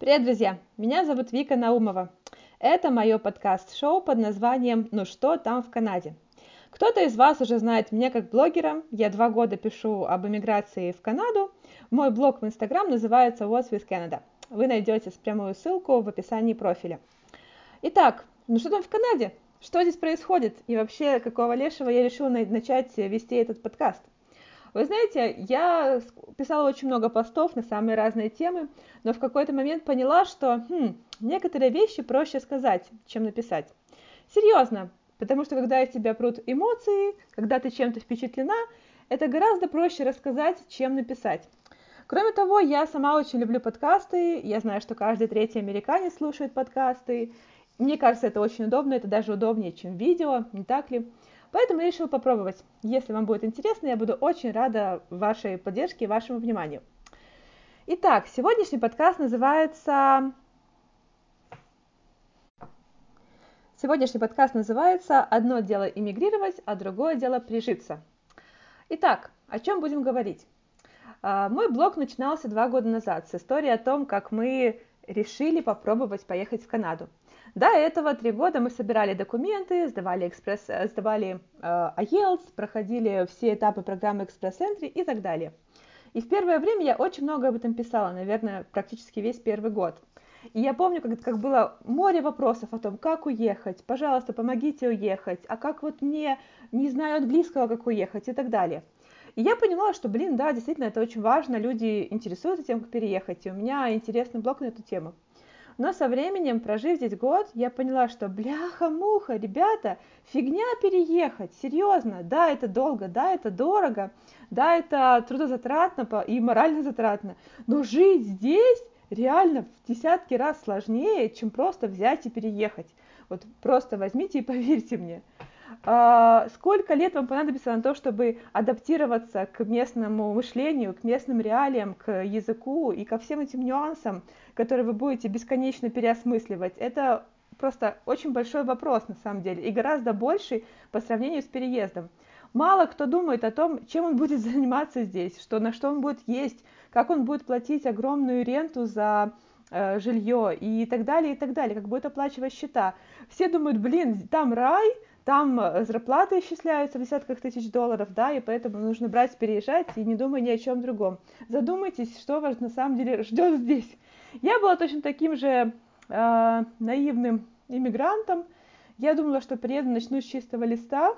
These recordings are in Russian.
Привет, друзья! Меня зовут Вика Наумова. Это мое подкаст-шоу под названием «Ну что там в Канаде?». Кто-то из вас уже знает меня как блогера. Я два года пишу об эмиграции в Канаду. Мой блог в Инстаграм называется What's with Canada. Вы найдете прямую ссылку в описании профиля. Итак, ну что там в Канаде? Что здесь происходит? И вообще, какого лешего я решила начать вести этот подкаст? Вы знаете, я писала очень много постов на самые разные темы, но в какой-то момент поняла, что хм, некоторые вещи проще сказать, чем написать. Серьезно, потому что когда из тебя прут эмоции, когда ты чем-то впечатлена, это гораздо проще рассказать, чем написать. Кроме того, я сама очень люблю подкасты, я знаю, что каждый третий американец слушает подкасты. Мне кажется, это очень удобно, это даже удобнее, чем видео, не так ли? Поэтому я решила попробовать. Если вам будет интересно, я буду очень рада вашей поддержке и вашему вниманию. Итак, сегодняшний подкаст называется... Сегодняшний подкаст называется «Одно дело иммигрировать, а другое дело прижиться». Итак, о чем будем говорить? А, мой блог начинался два года назад с истории о том, как мы решили попробовать поехать в Канаду. До этого три года мы собирали документы, сдавали, экспресс, э, сдавали э, IELTS, проходили все этапы программы экспресс-энтри и так далее. И в первое время я очень много об этом писала, наверное, практически весь первый год. И я помню, как, как было море вопросов о том, как уехать, пожалуйста, помогите уехать, а как вот мне, не знаю английского, как уехать и так далее. И я поняла, что, блин, да, действительно, это очень важно, люди интересуются тем, как переехать, и у меня интересный блог на эту тему. Но со временем, прожив здесь год, я поняла, что бляха-муха, ребята, фигня переехать, серьезно, да, это долго, да, это дорого, да, это трудозатратно и морально затратно, но жить здесь реально в десятки раз сложнее, чем просто взять и переехать. Вот просто возьмите и поверьте мне. А, сколько лет вам понадобится на то, чтобы адаптироваться к местному мышлению, к местным реалиям, к языку и ко всем этим нюансам, которые вы будете бесконечно переосмысливать? Это просто очень большой вопрос на самом деле и гораздо больший по сравнению с переездом. Мало кто думает о том, чем он будет заниматься здесь, что, на что он будет есть, как он будет платить огромную ренту за э, жилье и так далее, и так далее, как будет оплачивать счета. Все думают, блин, там рай, там э, зарплаты исчисляются в десятках тысяч долларов, да, и поэтому нужно брать, переезжать и не думать ни о чем другом. Задумайтесь, что вас на самом деле ждет здесь. Я была точно таким же э, наивным иммигрантом. Я думала, что приеду, начну с чистого листа,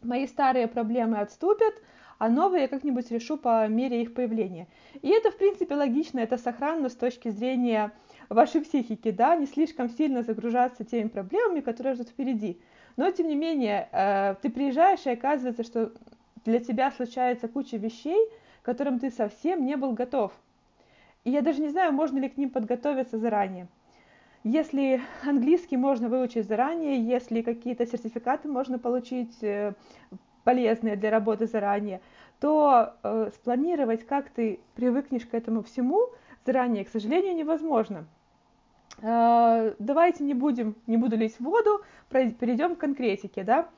мои старые проблемы отступят, а новые я как-нибудь решу по мере их появления. И это, в принципе, логично, это сохранно с точки зрения вашей психики, да, не слишком сильно загружаться теми проблемами, которые ждут впереди. Но, тем не менее, э, ты приезжаешь, и оказывается, что для тебя случается куча вещей, к которым ты совсем не был готов. И я даже не знаю, можно ли к ним подготовиться заранее. Если английский можно выучить заранее, если какие-то сертификаты можно получить э, полезные для работы заранее, то э, спланировать, как ты привыкнешь к этому всему заранее, к сожалению, невозможно. Э, давайте не будем, не буду лить в воду, перейдем к конкретике, да.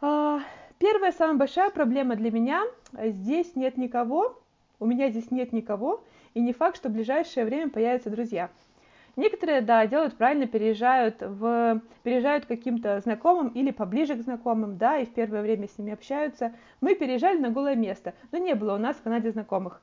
Э, первая, самая большая проблема для меня, здесь нет никого, у меня здесь нет никого, и не факт, что в ближайшее время появятся друзья. Некоторые, да, делают правильно, переезжают, в, переезжают к каким-то знакомым или поближе к знакомым, да, и в первое время с ними общаются. Мы переезжали на голое место, но не было у нас в Канаде знакомых.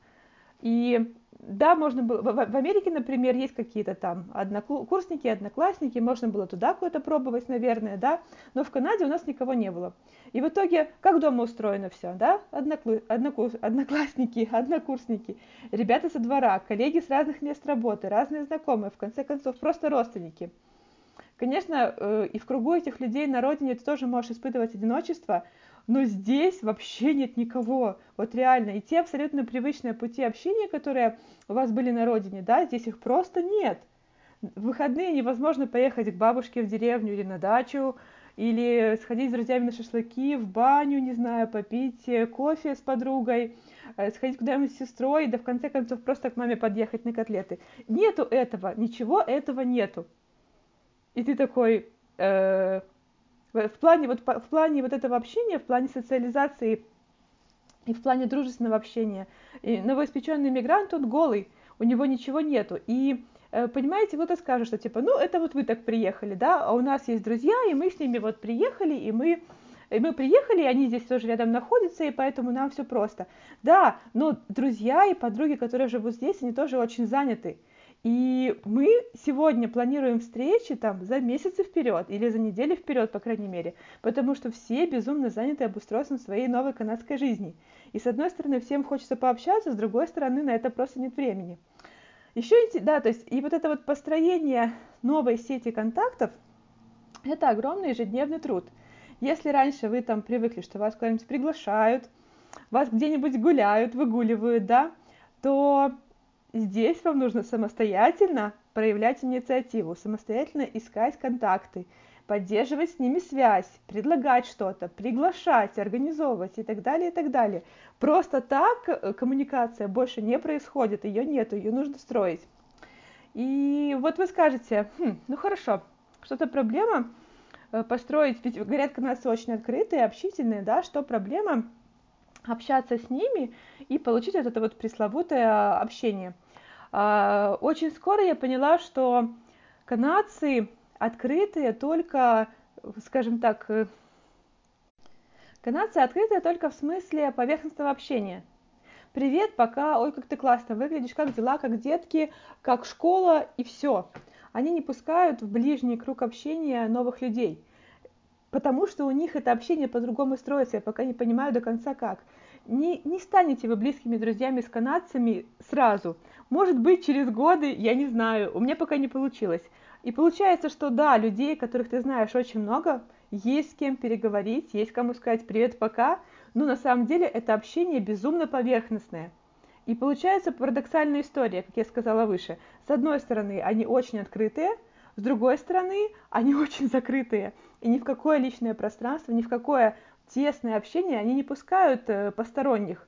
И да, можно было, в Америке, например, есть какие-то там однокурсники, одноклассники, можно было туда куда-то пробовать, наверное, да, но в Канаде у нас никого не было. И в итоге, как дома устроено все, да, Одноклу... Однокурс... одноклассники, однокурсники, ребята со двора, коллеги с разных мест работы, разные знакомые, в конце концов, просто родственники. Конечно, э, и в кругу этих людей на родине ты тоже можешь испытывать одиночество, но здесь вообще нет никого, вот реально, и те абсолютно привычные пути общения, которые у вас были на родине, да, здесь их просто нет. В выходные невозможно поехать к бабушке в деревню или на дачу, или сходить с друзьями на шашлыки, в баню, не знаю, попить э, кофе с подругой, э, сходить куда-нибудь с сестрой, да в конце концов просто к маме подъехать на котлеты. Нету этого, ничего этого нету. И ты такой, э, в плане вот, в плане вот этого общения, в плане социализации и в плане дружественного общения. И новоиспеченный мигрант, он голый. у него ничего нету. И э, понимаете, кто-то скажет, что типа, ну, это вот вы так приехали, да, а у нас есть друзья, и мы с ними вот приехали, и мы и мы приехали, и они здесь тоже рядом находятся, и поэтому нам все просто. Да, но друзья и подруги, которые живут здесь, они тоже очень заняты. И мы сегодня планируем встречи там за месяцы вперед или за недели вперед, по крайней мере, потому что все безумно заняты обустройством своей новой канадской жизни. И с одной стороны, всем хочется пообщаться, с другой стороны, на это просто нет времени. Еще, да, то есть, и вот это вот построение новой сети контактов, это огромный ежедневный труд. Если раньше вы там привыкли, что вас куда-нибудь приглашают, вас где-нибудь гуляют, выгуливают, да, то здесь вам нужно самостоятельно проявлять инициативу, самостоятельно искать контакты, поддерживать с ними связь, предлагать что-то, приглашать, организовывать и так далее, и так далее. Просто так э, коммуникация больше не происходит, ее нету, ее нужно строить. И вот вы скажете, хм, ну хорошо, что-то проблема, Э, построить, ведь говорят, канадцы очень открытые, общительные, да, что проблема общаться с ними и получить вот это вот пресловутое общение. А, очень скоро я поняла, что канадцы открытые только, скажем так, э, канадцы открытые только в смысле поверхностного общения. Привет, пока, ой, как ты классно выглядишь, как дела, как детки, как школа и все они не пускают в ближний круг общения новых людей, потому что у них это общение по-другому строится, я пока не понимаю до конца как. Не, не станете вы близкими друзьями с канадцами сразу. Может быть, через годы, я не знаю, у меня пока не получилось. И получается, что да, людей, которых ты знаешь очень много, есть с кем переговорить, есть кому сказать привет, пока, но на самом деле это общение безумно поверхностное. И получается парадоксальная история, как я сказала выше. С одной стороны, они очень открытые, с другой стороны, они очень закрытые. И ни в какое личное пространство, ни в какое тесное общение они не пускают э, посторонних.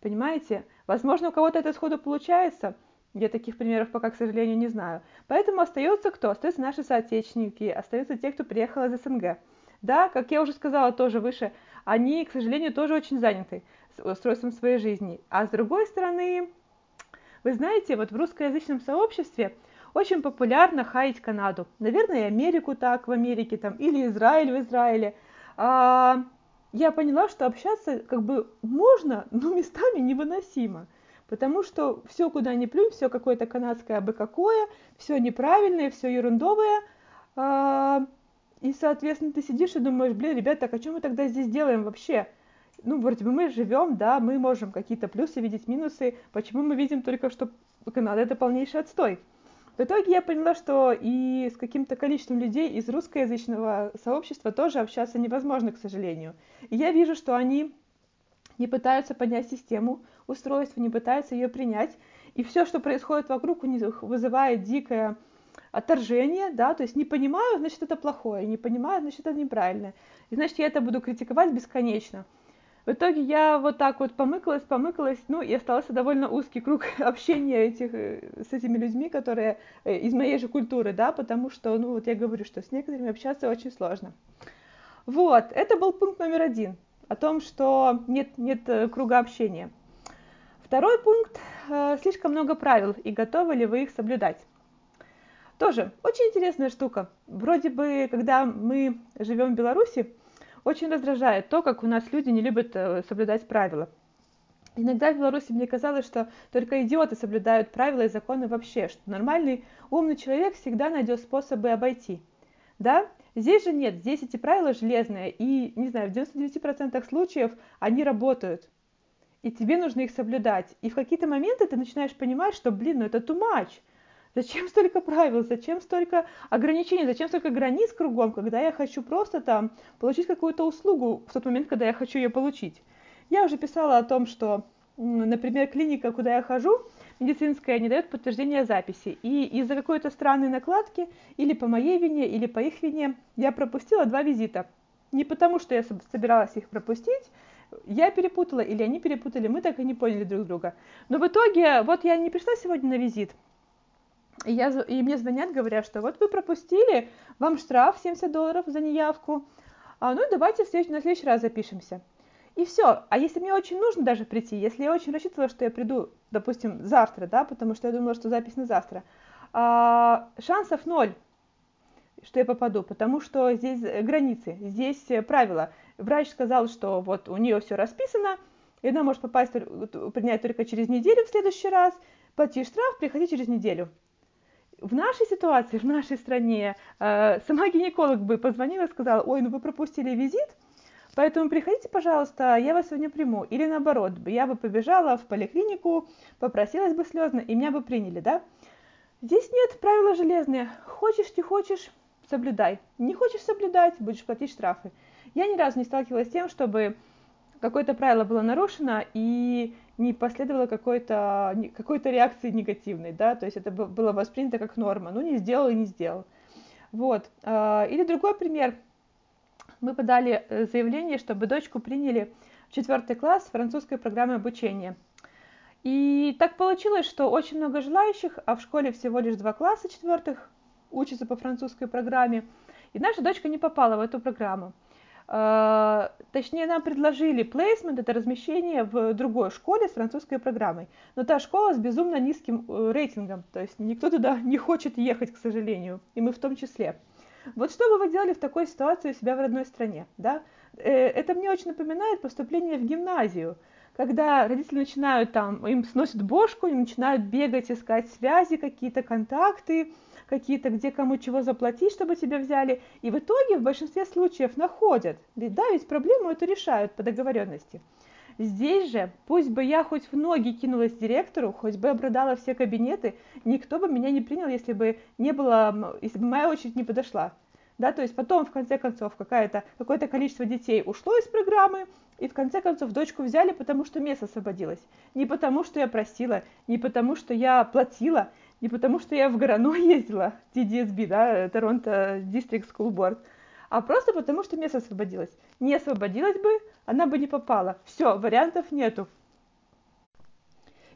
Понимаете? Возможно, у кого-то это сходу получается. Я таких примеров пока, к сожалению, не знаю. Поэтому остается кто? Остаются наши соотечественники, остаются те, кто приехал из СНГ. Да, как я уже сказала тоже выше, они, к сожалению, тоже очень заняты устройством своей жизни. А с другой стороны, вы знаете, вот в русскоязычном сообществе очень популярно хаять Канаду. Наверное, и Америку так в Америке, там, или Израиль в Израиле. А, я поняла, что общаться как бы можно, но местами невыносимо. Потому что все, куда ни плюнь, все какое-то канадское абы какое, все неправильное, все ерундовое. А, и, соответственно, ты сидишь и думаешь, блин, ребята, так а что мы тогда здесь делаем вообще? ну, вроде бы мы живем, да, мы можем какие-то плюсы видеть, минусы, почему мы видим только, что Канада это полнейший отстой. В итоге я поняла, что и с каким-то количеством людей из русскоязычного сообщества тоже общаться невозможно, к сожалению. И я вижу, что они не пытаются понять систему устройства, не пытаются ее принять. И все, что происходит вокруг, у них вызывает дикое отторжение, да, то есть не понимаю, значит, это плохое, не понимаю, значит, это неправильно. И значит, я это буду критиковать бесконечно. В итоге я вот так вот помыкалась, помыкалась, ну, и остался довольно узкий круг общения этих, э, с этими людьми, которые э, из моей же культуры, да, потому что, ну, вот я говорю, что с некоторыми общаться очень сложно. Вот, это был пункт номер один, о том, что нет, нет э, круга общения. Второй пункт, слишком много правил, и готовы ли вы их соблюдать. Тоже очень интересная штука. Вроде бы, когда мы живем в Беларуси, очень раздражает то, как у нас люди не любят э, соблюдать правила. Иногда в Беларуси мне казалось, что только идиоты соблюдают правила и законы вообще, что нормальный, умный человек всегда найдет способы обойти. Да? Здесь же нет, здесь эти правила железные, и, не знаю, в 99% случаев они работают. И тебе нужно их соблюдать. И в какие-то моменты ты начинаешь понимать, что, блин, ну это too much. Зачем столько правил, зачем столько ограничений, зачем столько границ кругом, когда я хочу просто там получить какую-то услугу в тот момент, когда я хочу ее получить. Я уже писала о том, что, например, клиника, куда я хожу, медицинская, не дает подтверждения записи. И из-за какой-то странной накладки, или по моей вине, или по их вине, я пропустила два визита. Не потому, что я собиралась их пропустить, я перепутала или они перепутали, мы так и не поняли друг друга. Но в итоге, вот я не пришла сегодня на визит, и, я, и мне звонят, говорят, что вот вы пропустили, вам штраф 70 долларов за неявку, а, ну давайте следующий, на следующий раз запишемся. И все. А если мне очень нужно даже прийти, если я очень рассчитывала, что я приду, допустим, завтра, да, потому что я думала, что запись на завтра, а, шансов ноль, что я попаду, потому что здесь границы, здесь правила. Врач сказал, что вот у нее все расписано, и она может попасть, принять только через неделю в следующий раз, плати штраф, приходи через неделю. В нашей ситуации, в нашей стране, э, сама гинеколог бы позвонила и сказала, ой, ну вы пропустили визит, Поэтому приходите, пожалуйста, я вас сегодня приму. Или наоборот, я бы побежала в поликлинику, попросилась бы слезно, и меня бы приняли, да? Здесь нет правила железные. Хочешь, не хочешь, соблюдай. Не хочешь соблюдать, будешь платить штрафы. Я ни разу не сталкивалась с тем, чтобы какое-то правило было нарушено и не последовало какой-то какой реакции негативной, да, то есть это было воспринято как норма, ну не сделал и не сделал. Вот. А, или другой пример. Мы подали э, заявление, чтобы дочку приняли в четвертый класс французской программы обучения. И так получилось, что очень много желающих, а в школе всего лишь два класса четвертых учатся по французской программе. И наша дочка не попала в эту программу. А, точнее, нам предложили плейсмент, это размещение в другой школе с французской программой. Но та школа с безумно низким э, рейтингом, то есть никто туда не хочет ехать, к сожалению, и мы в том числе. Вот что бы вы делали в такой ситуации у себя в родной стране? Да? Э, это мне очень напоминает поступление в гимназию, когда родители начинают там, им сносят бошку, им начинают бегать, искать связи, какие-то контакты, какие-то, где кому чего заплатить, чтобы тебя взяли. И в итоге в большинстве случаев находят. Ведь да, ведь проблему эту решают по договоренности. Здесь же, пусть бы я хоть в ноги кинулась директору, хоть бы обрадала все кабинеты, никто бы меня не принял, если бы не было, если бы моя очередь не подошла. Да, то есть потом, в конце концов, какое-то какое количество детей ушло из программы, и в конце концов дочку взяли, потому что место освободилось. Не потому, что я просила, не потому, что я платила, не потому, что я в Горано ездила, TDSB, да, Торонто District School Board, а просто потому, что место освободилось. Не освободилось бы, она бы не попала. Все, вариантов нету.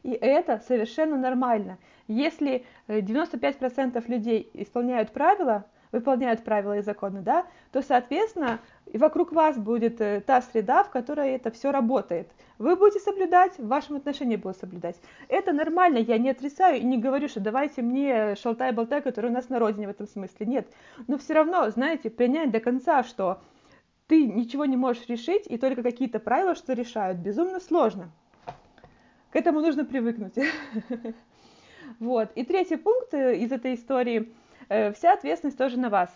И это совершенно нормально. Если 95% э, людей исполняют правила, выполняют правила и законы, да, то, соответственно, вокруг вас будет э, та среда, в которой это все работает. Вы будете соблюдать, в вашем отношении будут соблюдать. Это нормально, я не отрицаю и не говорю, что давайте мне шалтай-болтай, который у нас на родине в этом смысле. Нет. Но все равно, знаете, принять до конца, что ты ничего не можешь решить, и только какие-то правила, что решают, безумно сложно. К этому нужно привыкнуть. Вот. И третий пункт э, из этой истории – Э, вся ответственность тоже на вас.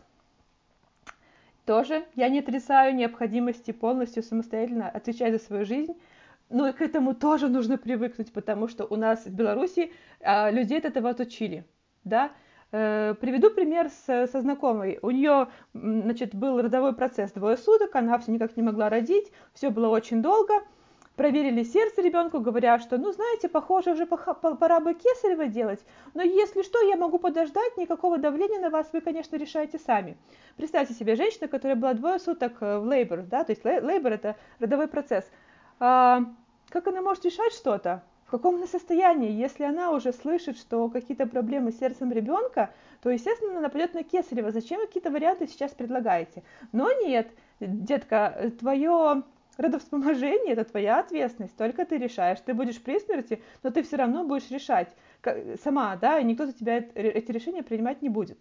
Тоже я не отрицаю необходимости полностью самостоятельно отвечать за свою жизнь, но к этому тоже нужно привыкнуть, потому что у нас в Беларуси а, людей от этого отучили, да. Э, приведу пример с, со знакомой. У нее, значит, был родовой процесс двое суток, она все никак не могла родить, все было очень долго, проверили сердце ребенку, говоря, что, ну, знаете, похоже, уже пора бы кесарево делать, но если что, я могу подождать, никакого давления на вас вы, конечно, решаете сами. Представьте себе женщину, которая была двое суток э, в лейбор, да, то есть лейбор это родовой процесс. Как она может решать что-то? В каком она состоянии? Если она уже слышит, что какие-то проблемы с сердцем ребенка, то, естественно, она пойдет на кесарево. Зачем вы какие-то варианты сейчас предлагаете? Но нет, детка, твое родовспоможение – это твоя ответственность, только ты решаешь. Ты будешь при смерти, но ты все равно будешь решать сама, да, и никто за тебя эти решения принимать не будет.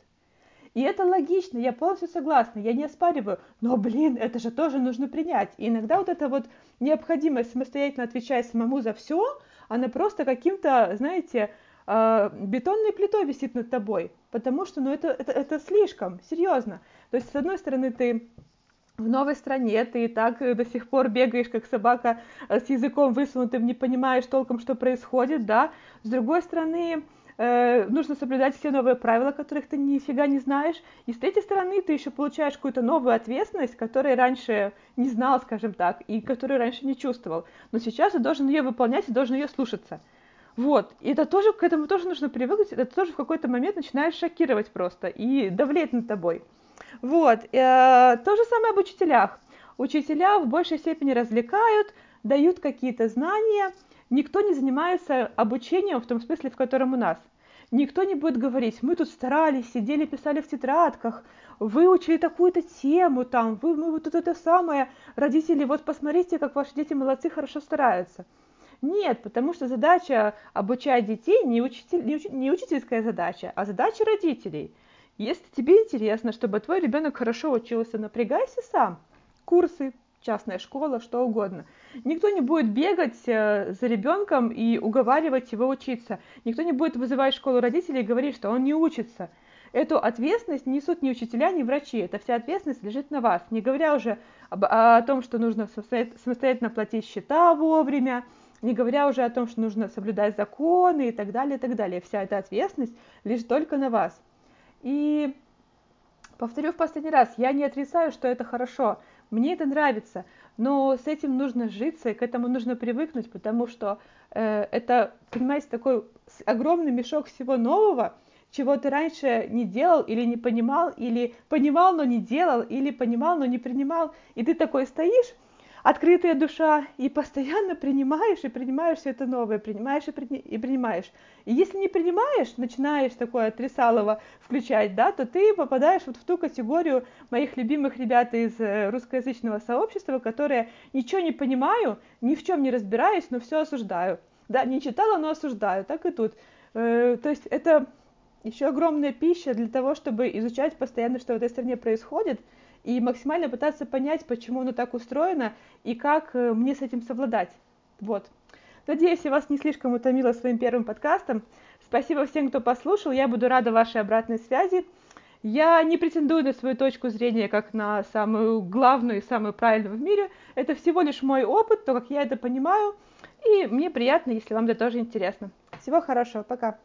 И это логично, я полностью согласна, я не оспариваю, но, блин, это же тоже нужно принять. И иногда вот эта вот необходимость самостоятельно отвечать самому за все, она просто каким-то, знаете, а, бетонной плитой висит над тобой, потому что, ну, это, это, это слишком, серьезно. То есть, с одной стороны, ты в новой стране ты и так до сих пор бегаешь, как собака э, с языком высунутым, не понимаешь толком, что происходит, да. С другой стороны, э, нужно соблюдать все новые правила, которых ты нифига не знаешь. И с третьей стороны, ты еще получаешь какую-то новую ответственность, которой раньше не знал, скажем так, и которую раньше не чувствовал. Но сейчас ты должен ее выполнять и должен ее слушаться. Вот, и это тоже, к этому тоже нужно привыкнуть, это тоже в какой-то момент начинает шокировать просто и давлеть над тобой. Вот. Э, то же самое об учителях. Учителя в большей степени развлекают, дают какие-то знания. Никто не занимается обучением в том смысле, в котором у нас. Никто не будет говорить, мы тут старались, сидели, писали в тетрадках, выучили такую-то тему там, вы, мы вот это самое, родители, вот посмотрите, как ваши дети молодцы, хорошо стараются. Нет, потому что задача обучать детей не, учитель, не, уч, не учительская задача, а задача родителей. Если тебе интересно, чтобы твой ребенок хорошо учился, напрягайся сам. Курсы, частная школа, что угодно. Никто не будет бегать э, за ребенком и уговаривать его учиться. Никто не будет вызывать школу родителей и говорить, что он не учится. Эту ответственность несут ни учителя, ни врачи. Эта вся ответственность лежит на вас. Не говоря уже об, о том, что нужно самостоятельно платить счета вовремя, не говоря уже о том, что нужно соблюдать законы и так далее, и так далее. Вся эта ответственность лишь только на вас. И повторю в последний раз, я не отрицаю, что это хорошо. Мне это нравится, но с этим нужно житься, и к этому нужно привыкнуть, потому что э, это, понимаете, такой огромный мешок всего нового, чего ты раньше не делал или не понимал, или понимал, но не делал, или понимал, но не принимал, и ты такой стоишь, открытая душа, и постоянно принимаешь и принимаешь все это новое, принимаешь и, при... и принимаешь. И если не принимаешь, начинаешь такое отрицалово включать, да, то ты попадаешь вот в ту категорию моих любимых ребят из э, русскоязычного сообщества, которые ничего не понимаю, ни в чем не разбираюсь, но все осуждаю. Да, не читала, но осуждаю, так и тут. Э, то есть это еще огромная пища для того, чтобы изучать постоянно, что в этой стране происходит, и максимально пытаться понять, почему оно так устроено и как э, мне с этим совладать. Вот. Надеюсь, я вас не слишком утомила своим первым подкастом. Спасибо всем, кто послушал. Я буду рада вашей обратной связи. Я не претендую на свою точку зрения как на самую главную и самую правильную в мире. Это всего лишь мой опыт, то, как я это понимаю. И мне приятно, если вам это тоже интересно. Всего хорошего. Пока.